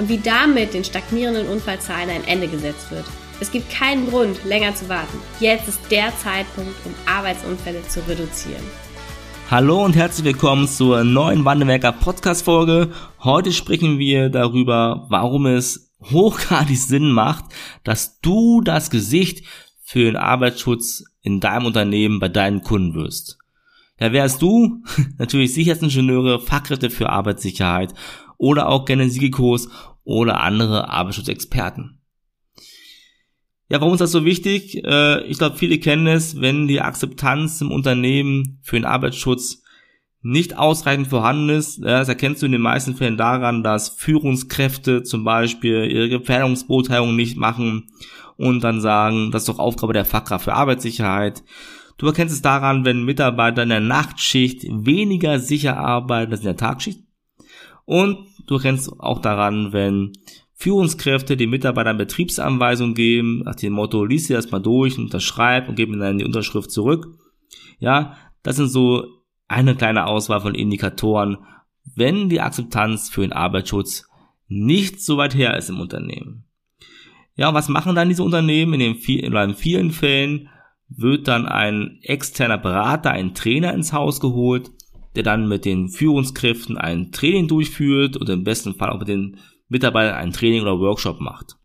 und wie damit den stagnierenden Unfallzahlen ein Ende gesetzt wird. Es gibt keinen Grund, länger zu warten. Jetzt ist der Zeitpunkt, um Arbeitsunfälle zu reduzieren. Hallo und herzlich willkommen zur neuen Wandelwerker Podcast Folge. Heute sprechen wir darüber, warum es hochgradig Sinn macht, dass du das Gesicht für den Arbeitsschutz in deinem Unternehmen bei deinen Kunden wirst. Ja, wer ist du? Natürlich Sicherheitsingenieure, Fachkräfte für Arbeitssicherheit oder auch gerne Siegekurs oder andere Arbeitsschutzexperten. Ja, warum ist das so wichtig? Äh, ich glaube, viele kennen es, wenn die Akzeptanz im Unternehmen für den Arbeitsschutz nicht ausreichend vorhanden ist. Das erkennst du in den meisten Fällen daran, dass Führungskräfte zum Beispiel ihre Gefährdungsbeurteilung nicht machen und dann sagen, das ist doch Aufgabe der Fachkraft für Arbeitssicherheit. Du erkennst es daran, wenn Mitarbeiter in der Nachtschicht weniger sicher arbeiten als in der Tagschicht. Und du erkennst auch daran, wenn Führungskräfte den Mitarbeitern Betriebsanweisungen geben, nach dem Motto, lies dir das mal durch, unterschreib und gib mir dann die Unterschrift zurück. Ja, das sind so eine kleine Auswahl von Indikatoren, wenn die Akzeptanz für den Arbeitsschutz nicht so weit her ist im Unternehmen. Ja, was machen dann diese Unternehmen? In, den vielen, in vielen Fällen wird dann ein externer Berater, ein Trainer ins Haus geholt, der dann mit den Führungskräften ein Training durchführt und im besten Fall auch mit den Mitarbeitern ein Training oder Workshop macht.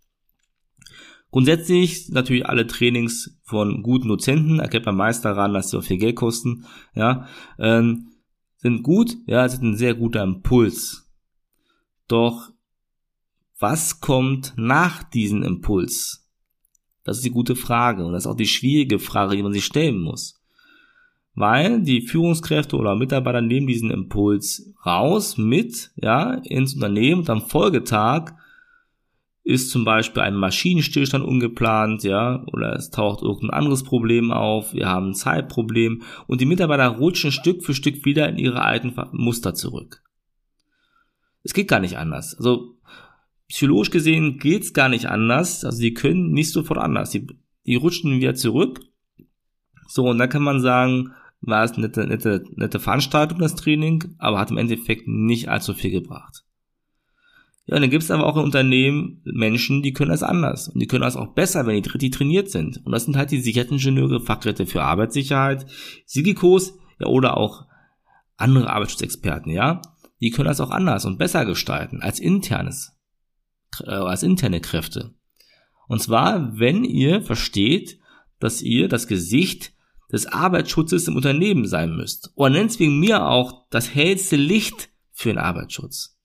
Grundsätzlich natürlich alle Trainings von guten Dozenten, erkennt man meist daran, dass sie auch viel Geld kosten, ja, ähm, sind gut, ja, sind ein sehr guter Impuls. Doch was kommt nach diesem Impuls? Das ist die gute Frage und das ist auch die schwierige Frage, die man sich stellen muss. Weil die Führungskräfte oder Mitarbeiter nehmen diesen Impuls raus mit, ja, ins Unternehmen und am Folgetag ist zum Beispiel ein Maschinenstillstand ungeplant, ja, oder es taucht irgendein anderes Problem auf, wir haben ein Zeitproblem und die Mitarbeiter rutschen Stück für Stück wieder in ihre alten Muster zurück. Es geht gar nicht anders. Also psychologisch gesehen geht's gar nicht anders. Also die können nicht sofort anders. Die, die rutschen wieder zurück. So, und da kann man sagen, war es eine nette, nette, nette Veranstaltung, das Training, aber hat im Endeffekt nicht allzu viel gebracht. Ja, und dann gibt es aber auch in Unternehmen Menschen, die können das anders. Und die können das auch besser, wenn die, die trainiert sind. Und das sind halt die Sicherheitsingenieure, Fachkräfte für Arbeitssicherheit, Sigikos, ja, oder auch andere Arbeitsschutzexperten, ja. Die können das auch anders und besser gestalten als internes äh, als interne Kräfte. Und zwar, wenn ihr versteht, dass ihr das Gesicht des Arbeitsschutzes im Unternehmen sein müsst. Oder nennt es wegen mir auch das hellste Licht für den Arbeitsschutz.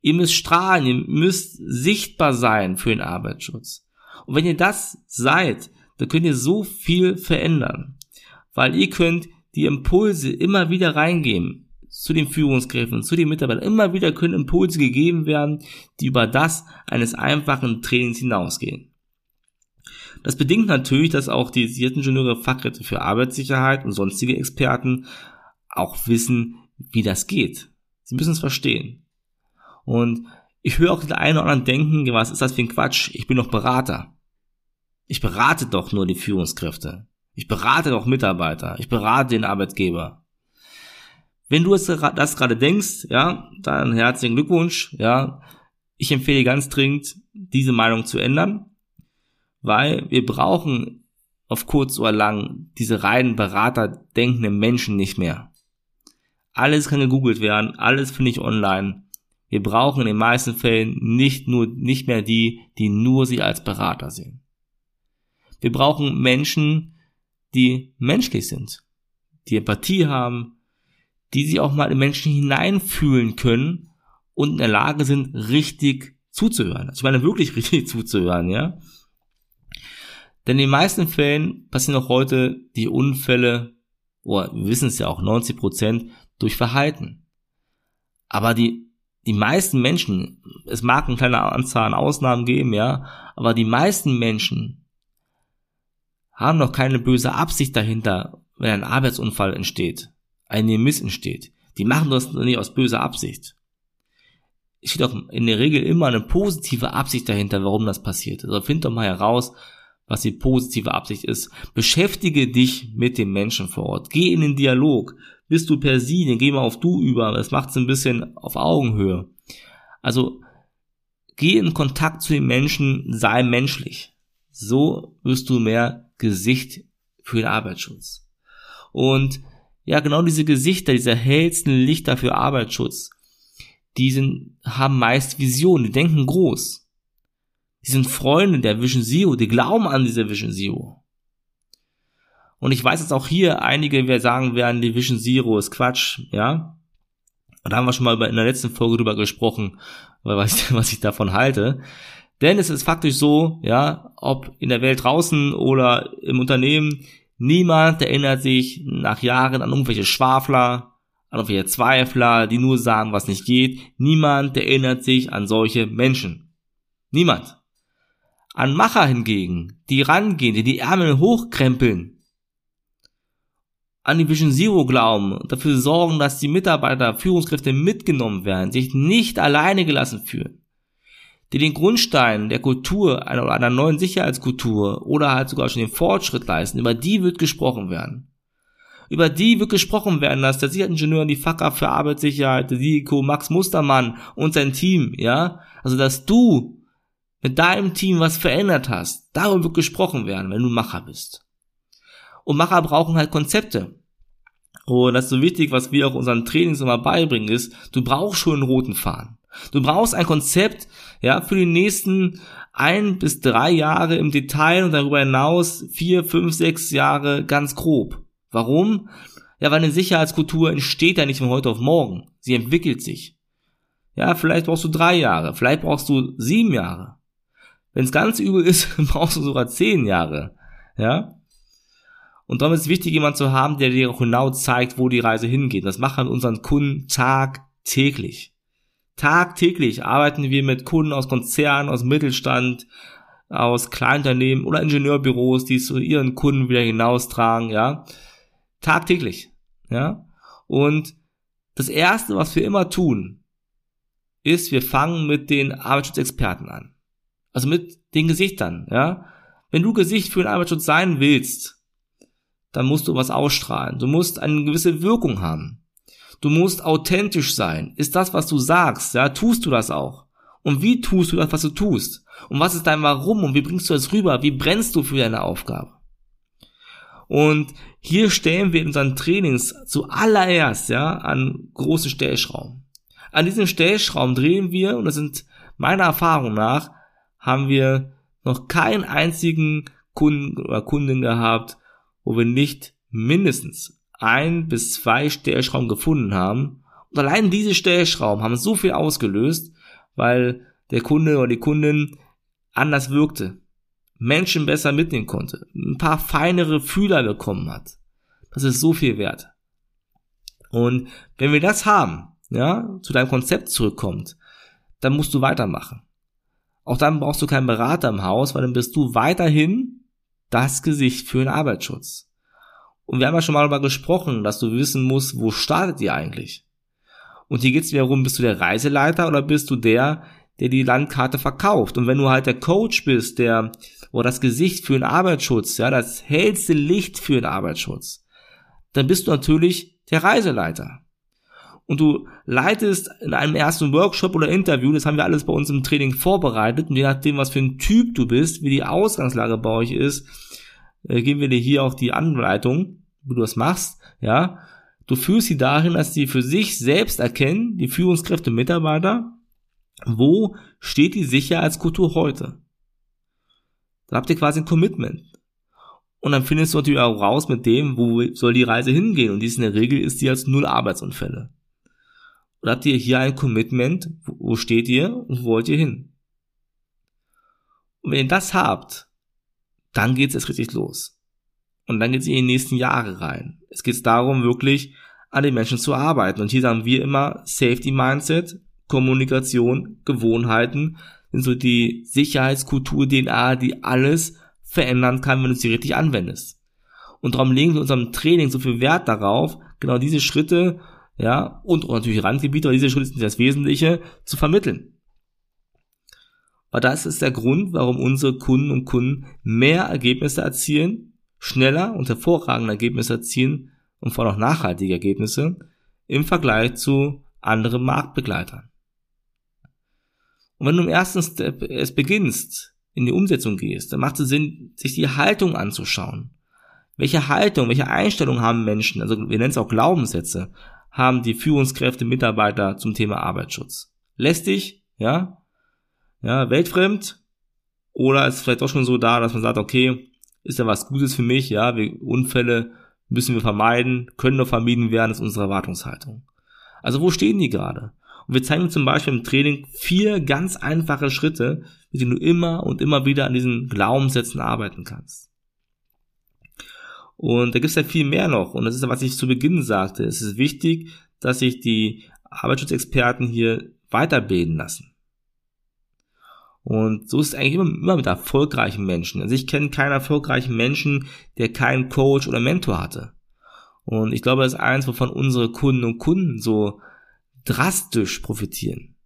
Ihr müsst strahlen, ihr müsst sichtbar sein für den Arbeitsschutz. Und wenn ihr das seid, dann könnt ihr so viel verändern. Weil ihr könnt die Impulse immer wieder reingeben zu den Führungskräften, zu den Mitarbeitern. Immer wieder können Impulse gegeben werden, die über das eines einfachen Trainings hinausgehen. Das bedingt natürlich, dass auch die Ingenieure, Fachkräfte für Arbeitssicherheit und sonstige Experten auch wissen, wie das geht. Sie müssen es verstehen. Und ich höre auch den einen oder anderen denken, was ist das für ein Quatsch? Ich bin doch Berater. Ich berate doch nur die Führungskräfte. Ich berate doch Mitarbeiter. Ich berate den Arbeitgeber. Wenn du das gerade denkst, ja, dann herzlichen Glückwunsch, ja. Ich empfehle ganz dringend, diese Meinung zu ändern, weil wir brauchen auf kurz oder lang diese reinen Berater denkenden Menschen nicht mehr. Alles kann gegoogelt werden, alles finde ich online. Wir brauchen in den meisten Fällen nicht nur, nicht mehr die, die nur sich als Berater sehen. Wir brauchen Menschen, die menschlich sind, die Empathie haben, die sich auch mal in Menschen hineinfühlen können und in der Lage sind, richtig zuzuhören. Also ich meine wirklich richtig zuzuhören, ja. Denn in den meisten Fällen passieren auch heute die Unfälle, oder wir wissen es ja auch, 90 Prozent durch Verhalten. Aber die die meisten Menschen, es mag eine kleine Anzahl an Ausnahmen geben, ja, aber die meisten Menschen haben noch keine böse Absicht dahinter, wenn ein Arbeitsunfall entsteht, ein Miss entsteht. Die machen das nicht aus böser Absicht. Es steht auch in der Regel immer eine positive Absicht dahinter, warum das passiert. Also find doch mal heraus, was die positive Absicht ist. Beschäftige dich mit dem Menschen vor Ort. Geh in den Dialog bist du per Sie, dann geh mal auf Du über. Das macht es ein bisschen auf Augenhöhe. Also geh in Kontakt zu den Menschen, sei menschlich. So wirst du mehr Gesicht für den Arbeitsschutz. Und ja, genau diese Gesichter, diese hellsten Lichter für Arbeitsschutz, die sind, haben meist Visionen, die denken groß. Die sind Freunde der Vision Zero, die glauben an diese Vision Zero. Und ich weiß jetzt auch hier, einige wir sagen werden, die Vision Zero ist Quatsch, ja. Und da haben wir schon mal in der letzten Folge drüber gesprochen, was ich, was ich davon halte. Denn es ist faktisch so, ja, ob in der Welt draußen oder im Unternehmen, niemand erinnert sich nach Jahren an irgendwelche Schwafler, an irgendwelche Zweifler, die nur sagen, was nicht geht. Niemand erinnert sich an solche Menschen. Niemand. An Macher hingegen, die rangehen, die die Ärmel hochkrempeln, an die Vision Zero glauben und dafür sorgen, dass die Mitarbeiter, Führungskräfte mitgenommen werden, sich nicht alleine gelassen fühlen, die den Grundstein der Kultur, einer, einer neuen Sicherheitskultur oder halt sogar schon den Fortschritt leisten, über die wird gesprochen werden. Über die wird gesprochen werden, dass der Sicherheitsingenieur und die Fachkraft für Arbeitssicherheit, der SIKO, Max Mustermann und sein Team, ja, also dass du mit deinem Team was verändert hast, darüber wird gesprochen werden, wenn du Macher bist. Und Macher brauchen halt Konzepte. Und das ist so wichtig, was wir auch unseren Trainings immer beibringen, ist, du brauchst schon einen roten Faden. Du brauchst ein Konzept, ja, für die nächsten ein bis drei Jahre im Detail und darüber hinaus vier, fünf, sechs Jahre ganz grob. Warum? Ja, weil eine Sicherheitskultur entsteht ja nicht von heute auf morgen. Sie entwickelt sich. Ja, vielleicht brauchst du drei Jahre, vielleicht brauchst du sieben Jahre. Wenn es ganz übel ist, brauchst du sogar zehn Jahre. Ja, und darum ist es wichtig, jemand zu haben, der dir auch genau zeigt, wo die Reise hingeht. Das machen unseren Kunden tagtäglich. Tagtäglich arbeiten wir mit Kunden aus Konzernen, aus Mittelstand, aus Kleinunternehmen oder Ingenieurbüros, die es zu ihren Kunden wieder hinaustragen, ja. Tagtäglich, ja. Und das erste, was wir immer tun, ist, wir fangen mit den Arbeitsschutzexperten an. Also mit den Gesichtern, ja. Wenn du Gesicht für den Arbeitsschutz sein willst, dann musst du was ausstrahlen. Du musst eine gewisse Wirkung haben. Du musst authentisch sein. Ist das, was du sagst, ja, tust du das auch? Und wie tust du das, was du tust? Und was ist dein Warum? Und wie bringst du das rüber? Wie brennst du für deine Aufgabe? Und hier stellen wir in unseren Trainings zuallererst, ja, an großen Stellschrauben. An diesem Stellschrauben drehen wir, und das sind meiner Erfahrung nach, haben wir noch keinen einzigen Kunden oder Kundin gehabt, wo wir nicht mindestens ein bis zwei Stellschrauben gefunden haben. Und allein diese Stellschrauben haben so viel ausgelöst, weil der Kunde oder die Kundin anders wirkte, Menschen besser mitnehmen konnte, ein paar feinere Fühler bekommen hat. Das ist so viel wert. Und wenn wir das haben, ja, zu deinem Konzept zurückkommt, dann musst du weitermachen. Auch dann brauchst du keinen Berater im Haus, weil dann bist du weiterhin das Gesicht für den Arbeitsschutz. Und wir haben ja schon mal darüber gesprochen, dass du wissen musst, wo startet ihr eigentlich? Und hier geht es darum, bist du der Reiseleiter oder bist du der, der die Landkarte verkauft? Und wenn du halt der Coach bist, der oder das Gesicht für den Arbeitsschutz, ja, das hellste Licht für den Arbeitsschutz, dann bist du natürlich der Reiseleiter. Und du leitest in einem ersten Workshop oder Interview, das haben wir alles bei uns im Training vorbereitet, und je nachdem, was für ein Typ du bist, wie die Ausgangslage bei euch ist, äh, geben wir dir hier auch die Anleitung, wie du das machst, ja. Du führst sie dahin, dass sie für sich selbst erkennen, die Führungskräfte, Mitarbeiter, wo steht die Sicherheitskultur heute? Da habt ihr quasi ein Commitment. Und dann findest du natürlich auch raus mit dem, wo soll die Reise hingehen. Und dies in der Regel ist die als null Arbeitsunfälle. Oder habt ihr hier ein Commitment, wo steht ihr und wo wollt ihr hin? Und wenn ihr das habt, dann geht's erst richtig los. Und dann geht's in die nächsten Jahre rein. Es geht darum, wirklich an den Menschen zu arbeiten. Und hier sagen wir immer Safety Mindset, Kommunikation, Gewohnheiten sind so die Sicherheitskultur, DNA, die alles verändern kann, wenn du sie richtig anwendest. Und darum legen wir in unserem Training so viel Wert darauf, genau diese Schritte, ja, und natürlich Randgebiete, aber diese Schritte sind das Wesentliche, zu vermitteln. Aber das ist der Grund, warum unsere Kunden und Kunden mehr Ergebnisse erzielen, schneller und hervorragende Ergebnisse erzielen und vor allem auch nachhaltige Ergebnisse im Vergleich zu anderen Marktbegleitern. Und wenn du im ersten Step es beginnst, in die Umsetzung gehst, dann macht es Sinn, sich die Haltung anzuschauen. Welche Haltung, welche Einstellung haben Menschen, also wir nennen es auch Glaubenssätze, haben die Führungskräfte, Mitarbeiter zum Thema Arbeitsschutz? Lästig, ja, ja, weltfremd, oder ist vielleicht doch schon so da, dass man sagt, okay, ist ja was Gutes für mich, ja, wir, Unfälle müssen wir vermeiden, können nur vermieden werden, ist unsere Erwartungshaltung. Also wo stehen die gerade? Und wir zeigen zum Beispiel im Training vier ganz einfache Schritte, mit denen du immer und immer wieder an diesen Glaubenssätzen arbeiten kannst. Und da gibt es ja viel mehr noch. Und das ist ja, was ich zu Beginn sagte. Es ist wichtig, dass sich die Arbeitsschutzexperten hier weiterbilden lassen. Und so ist es eigentlich immer, immer mit erfolgreichen Menschen. Also ich kenne keinen erfolgreichen Menschen, der keinen Coach oder Mentor hatte. Und ich glaube, das ist eins, wovon unsere Kunden und Kunden so drastisch profitieren.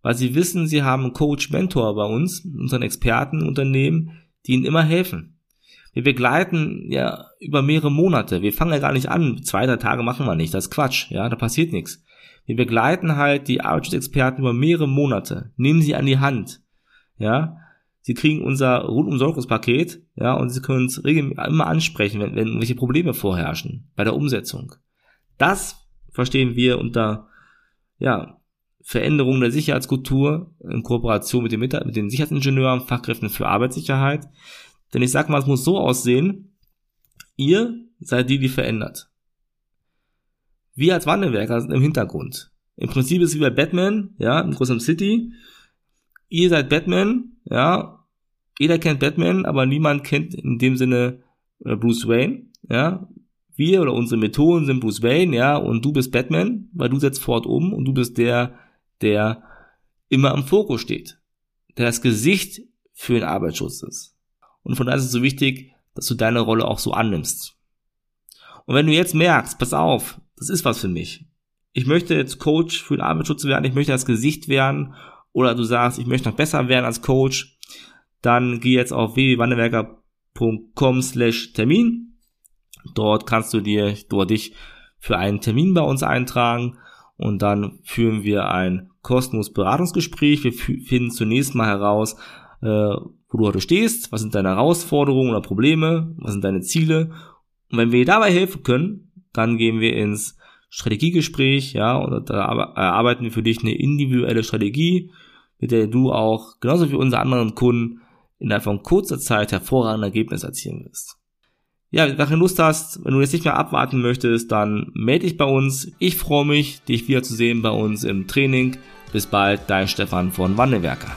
Weil sie wissen, sie haben einen Coach, Mentor bei uns, unseren Expertenunternehmen, die ihnen immer helfen. Wir begleiten ja über mehrere Monate. Wir fangen ja gar nicht an. Zwei, drei Tage machen wir nicht. Das ist Quatsch. Ja, da passiert nichts. Wir begleiten halt die Arbeitsschutzexperten über mehrere Monate, nehmen sie an die Hand, ja. Sie kriegen unser Rundumsorgungspaket, ja, und sie können uns regelmäßig immer ansprechen, wenn, wenn welche Probleme vorherrschen bei der Umsetzung. Das verstehen wir unter, ja, Veränderung der Sicherheitskultur in Kooperation mit den, mit den Sicherheitsingenieuren, Fachkräften für Arbeitssicherheit. Denn ich sag mal, es muss so aussehen, ihr seid die, die verändert. Wir als Wandelwerker sind im Hintergrund. Im Prinzip ist es wie bei Batman, ja, in Gotham City ihr seid Batman, ja, jeder kennt Batman, aber niemand kennt in dem Sinne äh, Bruce Wayne, ja. Wir oder unsere Methoden sind Bruce Wayne, ja, und du bist Batman, weil du setzt fort um und du bist der, der immer im Fokus steht, der das Gesicht für den Arbeitsschutz ist. Und von daher ist es so wichtig, dass du deine Rolle auch so annimmst. Und wenn du jetzt merkst, pass auf, das ist was für mich. Ich möchte jetzt Coach für den Arbeitsschutz werden, ich möchte das Gesicht werden oder du sagst, ich möchte noch besser werden als Coach, dann geh jetzt auf www.wandelwerker.com slash Termin. Dort kannst du dir, dort dich für einen Termin bei uns eintragen und dann führen wir ein kostenloses Beratungsgespräch. Wir finden zunächst mal heraus, äh, wo du heute stehst, was sind deine Herausforderungen oder Probleme, was sind deine Ziele. Und wenn wir dir dabei helfen können, dann gehen wir ins Strategiegespräch, ja, und da erarbeiten wir für dich eine individuelle Strategie, mit der du auch, genauso wie unsere anderen Kunden, innerhalb von kurzer Zeit hervorragende Ergebnisse erzielen wirst. Ja, wenn du Lust hast, wenn du jetzt nicht mehr abwarten möchtest, dann melde dich bei uns. Ich freue mich, dich wieder zu sehen bei uns im Training. Bis bald, dein Stefan von Wandelwerker.